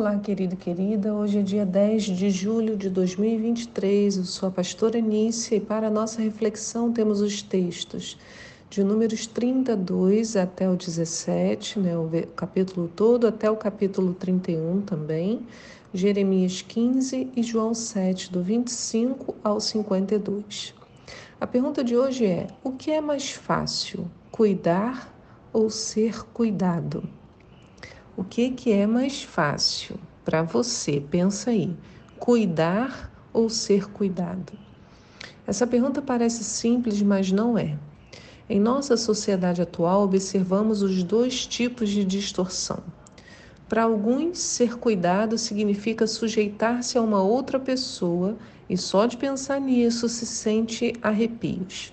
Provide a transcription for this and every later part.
Olá, querido e querida. Hoje é dia 10 de julho de 2023. Eu sou a pastora Nícia e para a nossa reflexão temos os textos de números 32 até o 17, né, o capítulo todo, até o capítulo 31 também, Jeremias 15 e João 7, do 25 ao 52. A pergunta de hoje é: o que é mais fácil, cuidar ou ser cuidado? O que, que é mais fácil para você? Pensa aí: cuidar ou ser cuidado? Essa pergunta parece simples, mas não é. Em nossa sociedade atual, observamos os dois tipos de distorção. Para alguns, ser cuidado significa sujeitar-se a uma outra pessoa e só de pensar nisso se sente arrepios.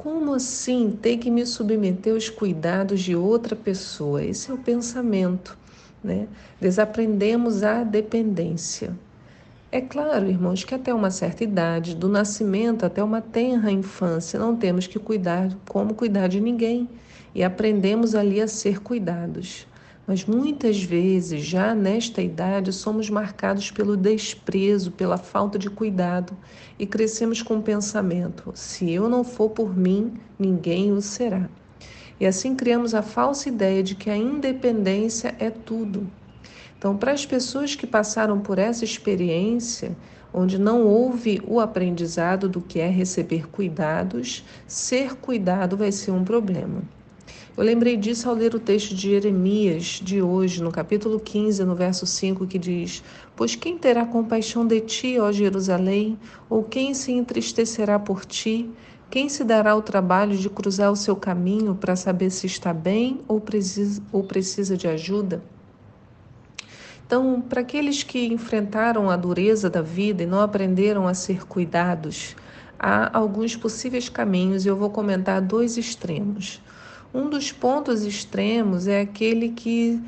Como assim ter que me submeter aos cuidados de outra pessoa? Esse é o pensamento, né? Desaprendemos a dependência. É claro, irmãos, que até uma certa idade, do nascimento até uma tenra infância, não temos que cuidar como cuidar de ninguém e aprendemos ali a ser cuidados. Mas muitas vezes, já nesta idade, somos marcados pelo desprezo, pela falta de cuidado e crescemos com o pensamento: se eu não for por mim, ninguém o será. E assim criamos a falsa ideia de que a independência é tudo. Então, para as pessoas que passaram por essa experiência, onde não houve o aprendizado do que é receber cuidados, ser cuidado vai ser um problema. Eu lembrei disso ao ler o texto de Jeremias de hoje, no capítulo 15, no verso 5, que diz: Pois quem terá compaixão de ti, ó Jerusalém? Ou quem se entristecerá por ti? Quem se dará o trabalho de cruzar o seu caminho para saber se está bem ou precisa, ou precisa de ajuda? Então, para aqueles que enfrentaram a dureza da vida e não aprenderam a ser cuidados, há alguns possíveis caminhos e eu vou comentar dois extremos. Um dos pontos extremos é aquele que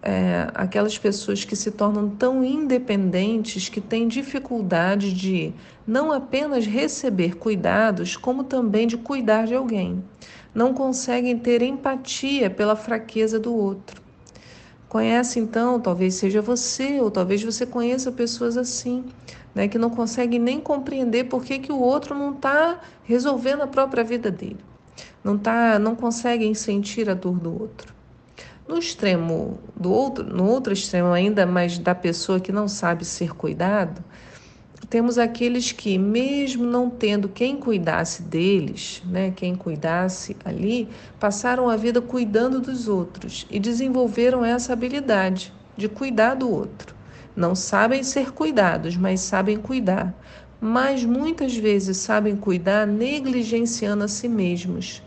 é, aquelas pessoas que se tornam tão independentes que têm dificuldade de não apenas receber cuidados, como também de cuidar de alguém. Não conseguem ter empatia pela fraqueza do outro. Conhece então, talvez seja você, ou talvez você conheça pessoas assim, né, que não conseguem nem compreender por que, que o outro não está resolvendo a própria vida dele não tá, não conseguem sentir a dor do outro. No extremo do outro, no outro extremo ainda, mas da pessoa que não sabe ser cuidado, temos aqueles que, mesmo não tendo quem cuidasse deles, né, quem cuidasse ali, passaram a vida cuidando dos outros e desenvolveram essa habilidade de cuidar do outro. Não sabem ser cuidados, mas sabem cuidar. Mas muitas vezes sabem cuidar negligenciando a si mesmos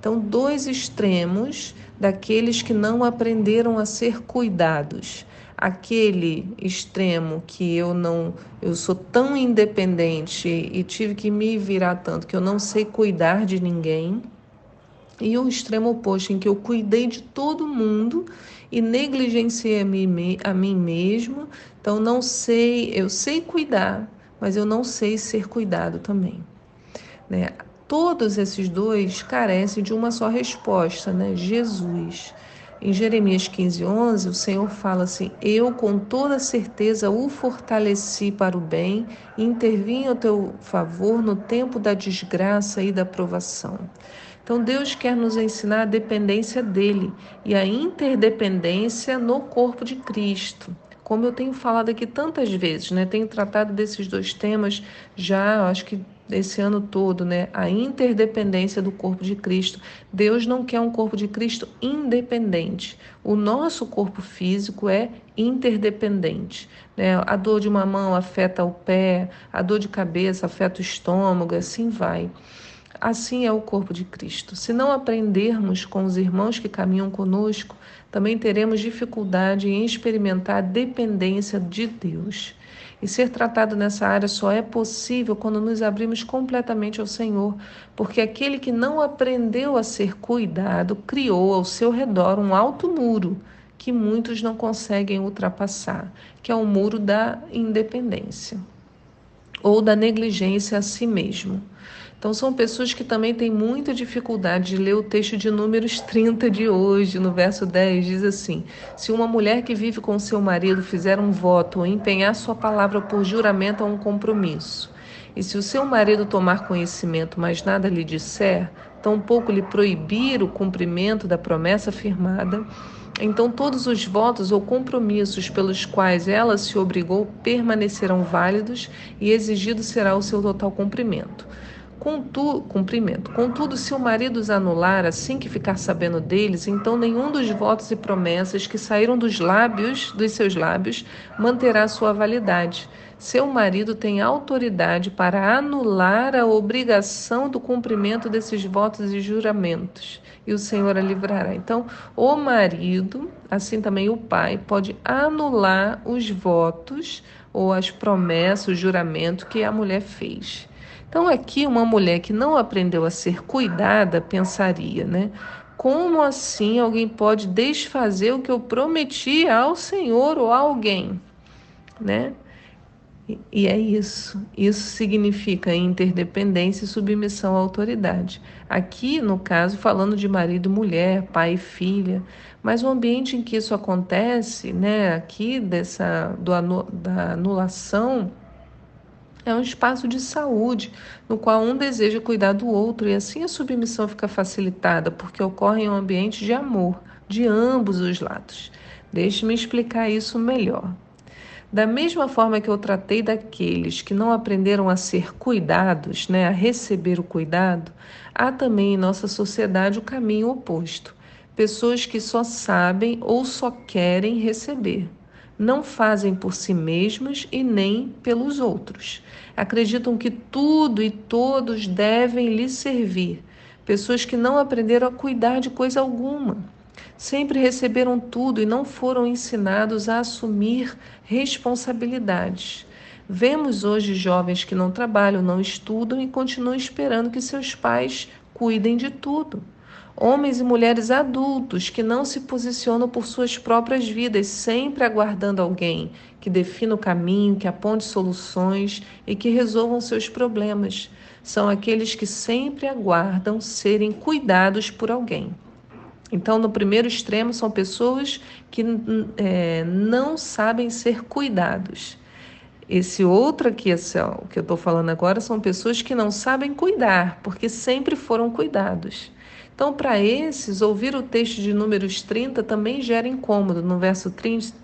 então, dois extremos daqueles que não aprenderam a ser cuidados. Aquele extremo que eu não, eu sou tão independente e tive que me virar tanto que eu não sei cuidar de ninguém. E o extremo oposto, em que eu cuidei de todo mundo e negligenciei a mim, a mim mesmo. Então, não sei, eu sei cuidar, mas eu não sei ser cuidado também. Né? Todos esses dois carecem de uma só resposta, né? Jesus. Em Jeremias 15, 11, o Senhor fala assim: Eu com toda certeza o fortaleci para o bem e intervim ao teu favor no tempo da desgraça e da provação. Então, Deus quer nos ensinar a dependência dele e a interdependência no corpo de Cristo. Como eu tenho falado aqui tantas vezes, né? Tenho tratado desses dois temas já, acho que esse ano todo, né? A interdependência do corpo de Cristo. Deus não quer um corpo de Cristo independente. O nosso corpo físico é interdependente. Né? A dor de uma mão afeta o pé, a dor de cabeça afeta o estômago, assim vai. Assim é o corpo de Cristo. Se não aprendermos com os irmãos que caminham conosco, também teremos dificuldade em experimentar a dependência de Deus. E ser tratado nessa área só é possível quando nos abrimos completamente ao Senhor, porque aquele que não aprendeu a ser cuidado criou ao seu redor um alto muro que muitos não conseguem ultrapassar, que é o muro da independência. Ou da negligência a si mesmo. Então, são pessoas que também têm muita dificuldade de ler o texto de Números 30 de hoje, no verso 10, diz assim: Se uma mulher que vive com seu marido fizer um voto ou empenhar sua palavra por juramento a um compromisso, e se o seu marido tomar conhecimento, mas nada lhe disser, tampouco lhe proibir o cumprimento da promessa firmada, então todos os votos ou compromissos pelos quais ela se obrigou permanecerão válidos e exigido será o seu total cumprimento. Contudo, cumprimento. Contudo, se o marido os anular assim que ficar sabendo deles, então nenhum dos votos e promessas que saíram dos lábios, dos seus lábios, manterá sua validade. Seu marido tem autoridade para anular a obrigação do cumprimento desses votos e juramentos, e o Senhor a livrará. Então, o marido, assim também o pai, pode anular os votos ou as promessas, o juramento que a mulher fez. Então, aqui, uma mulher que não aprendeu a ser cuidada pensaria, né? Como assim alguém pode desfazer o que eu prometi ao Senhor ou a alguém, né? E é isso. Isso significa interdependência e submissão à autoridade. Aqui, no caso, falando de marido e mulher, pai e filha, mas o ambiente em que isso acontece, né, aqui dessa do, da anulação é um espaço de saúde, no qual um deseja cuidar do outro, e assim a submissão fica facilitada, porque ocorre em um ambiente de amor, de ambos os lados. Deixe-me explicar isso melhor. Da mesma forma que eu tratei daqueles que não aprenderam a ser cuidados, né, a receber o cuidado, há também em nossa sociedade o caminho oposto. Pessoas que só sabem ou só querem receber não fazem por si mesmos e nem pelos outros. Acreditam que tudo e todos devem lhe servir. Pessoas que não aprenderam a cuidar de coisa alguma. Sempre receberam tudo e não foram ensinados a assumir responsabilidades. Vemos hoje jovens que não trabalham, não estudam e continuam esperando que seus pais cuidem de tudo homens e mulheres adultos que não se posicionam por suas próprias vidas, sempre aguardando alguém que defina o caminho, que aponte soluções e que resolvam seus problemas. São aqueles que sempre aguardam serem cuidados por alguém. Então, no primeiro extremo, são pessoas que é, não sabem ser cuidados. Esse outro aqui, esse, ó, que eu estou falando agora, são pessoas que não sabem cuidar, porque sempre foram cuidados. Então, para esses, ouvir o texto de Números 30 também gera incômodo. No verso 30,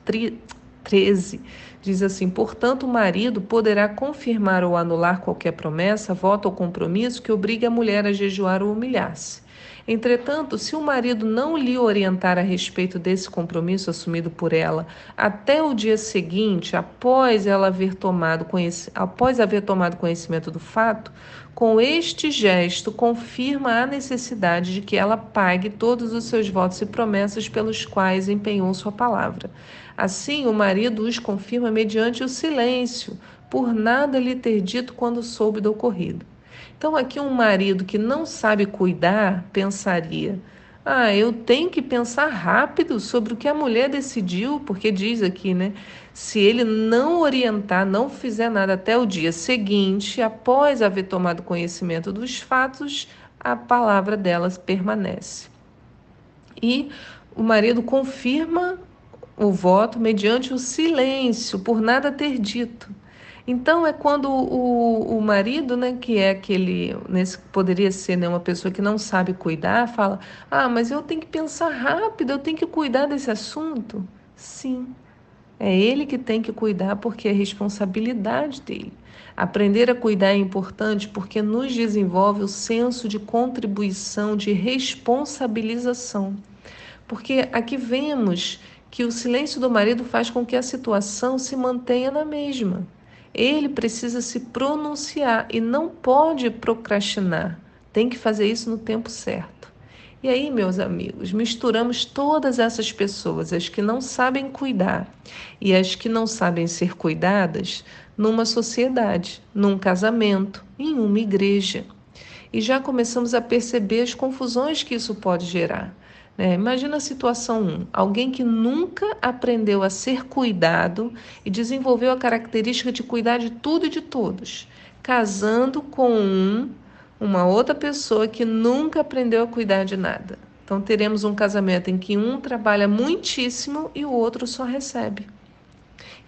13, diz assim: Portanto, o marido poderá confirmar ou anular qualquer promessa, voto ou compromisso que obrigue a mulher a jejuar ou humilhar-se. Entretanto, se o marido não lhe orientar a respeito desse compromisso assumido por ela até o dia seguinte, após ela haver tomado, após haver tomado conhecimento do fato, com este gesto confirma a necessidade de que ela pague todos os seus votos e promessas pelos quais empenhou sua palavra. Assim, o marido os confirma mediante o silêncio, por nada lhe ter dito quando soube do ocorrido. Então, aqui um marido que não sabe cuidar pensaria: ah, eu tenho que pensar rápido sobre o que a mulher decidiu, porque diz aqui, né? Se ele não orientar, não fizer nada até o dia seguinte, após haver tomado conhecimento dos fatos, a palavra delas permanece. E o marido confirma o voto mediante o silêncio, por nada ter dito. Então é quando o, o marido, né, que é aquele, nesse poderia ser né, uma pessoa que não sabe cuidar, fala: Ah, mas eu tenho que pensar rápido, eu tenho que cuidar desse assunto. Sim, é ele que tem que cuidar porque é responsabilidade dele. Aprender a cuidar é importante porque nos desenvolve o senso de contribuição, de responsabilização. Porque aqui vemos que o silêncio do marido faz com que a situação se mantenha na mesma ele precisa se pronunciar e não pode procrastinar. Tem que fazer isso no tempo certo. E aí, meus amigos, misturamos todas essas pessoas, as que não sabem cuidar e as que não sabem ser cuidadas, numa sociedade, num casamento, em uma igreja. E já começamos a perceber as confusões que isso pode gerar. Né? Imagina a situação 1: alguém que nunca aprendeu a ser cuidado e desenvolveu a característica de cuidar de tudo e de todos, casando com um, uma outra pessoa que nunca aprendeu a cuidar de nada. Então teremos um casamento em que um trabalha muitíssimo e o outro só recebe.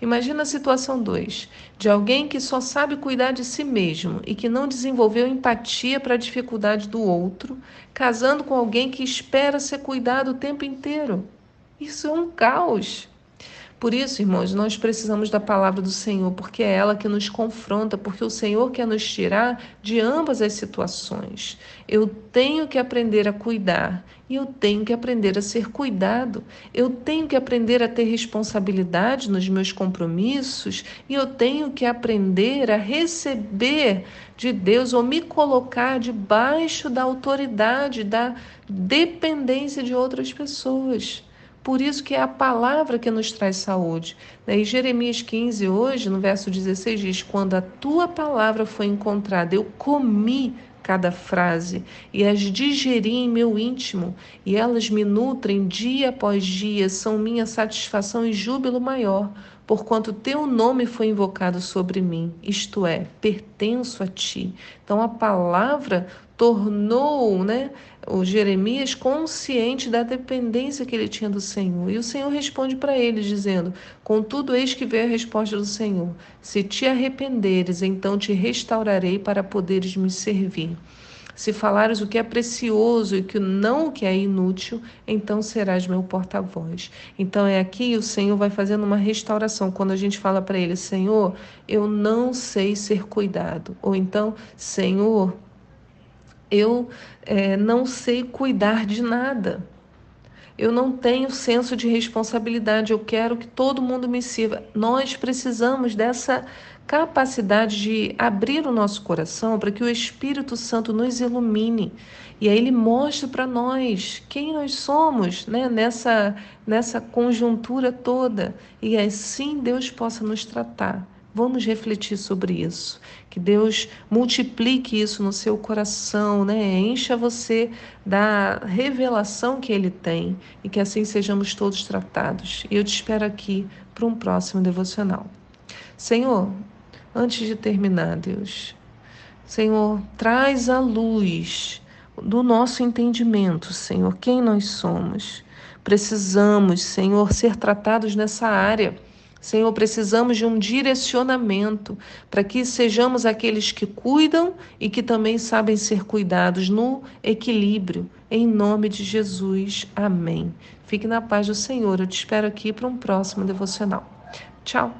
Imagina a situação 2, de alguém que só sabe cuidar de si mesmo e que não desenvolveu empatia para a dificuldade do outro, casando com alguém que espera ser cuidado o tempo inteiro. Isso é um caos. Por isso, irmãos, nós precisamos da palavra do Senhor, porque é ela que nos confronta, porque o Senhor quer nos tirar de ambas as situações. Eu tenho que aprender a cuidar e eu tenho que aprender a ser cuidado. Eu tenho que aprender a ter responsabilidade nos meus compromissos e eu tenho que aprender a receber de Deus ou me colocar debaixo da autoridade, da dependência de outras pessoas. Por isso que é a palavra que nos traz saúde. E Jeremias 15, hoje, no verso 16, diz: Quando a tua palavra foi encontrada, eu comi cada frase e as digeri em meu íntimo, e elas me nutrem dia após dia, são minha satisfação e júbilo maior, porquanto teu nome foi invocado sobre mim, isto é, pertenço a ti. Então a palavra tornou, né, o Jeremias consciente da dependência que ele tinha do Senhor. E o Senhor responde para ele, dizendo: Contudo, eis que veio a resposta do Senhor: Se te arrependeres, então te restaurarei para poderes me servir. Se falares o que é precioso e que não o que é inútil, então serás meu porta-voz. Então é aqui o Senhor vai fazendo uma restauração. Quando a gente fala para ele, Senhor, eu não sei ser cuidado. Ou então, Senhor, eu é, não sei cuidar de nada. Eu não tenho senso de responsabilidade. Eu quero que todo mundo me sirva. Nós precisamos dessa capacidade de abrir o nosso coração para que o Espírito Santo nos ilumine e aí ele mostre para nós quem nós somos né? nessa, nessa conjuntura toda e assim Deus possa nos tratar. Vamos refletir sobre isso. Que Deus multiplique isso no seu coração, né? Encha você da revelação que Ele tem e que assim sejamos todos tratados. E eu te espero aqui para um próximo devocional. Senhor, antes de terminar, Deus, Senhor, traz a luz do nosso entendimento, Senhor, quem nós somos. Precisamos, Senhor, ser tratados nessa área Senhor, precisamos de um direcionamento para que sejamos aqueles que cuidam e que também sabem ser cuidados no equilíbrio. Em nome de Jesus. Amém. Fique na paz do Senhor. Eu te espero aqui para um próximo devocional. Tchau.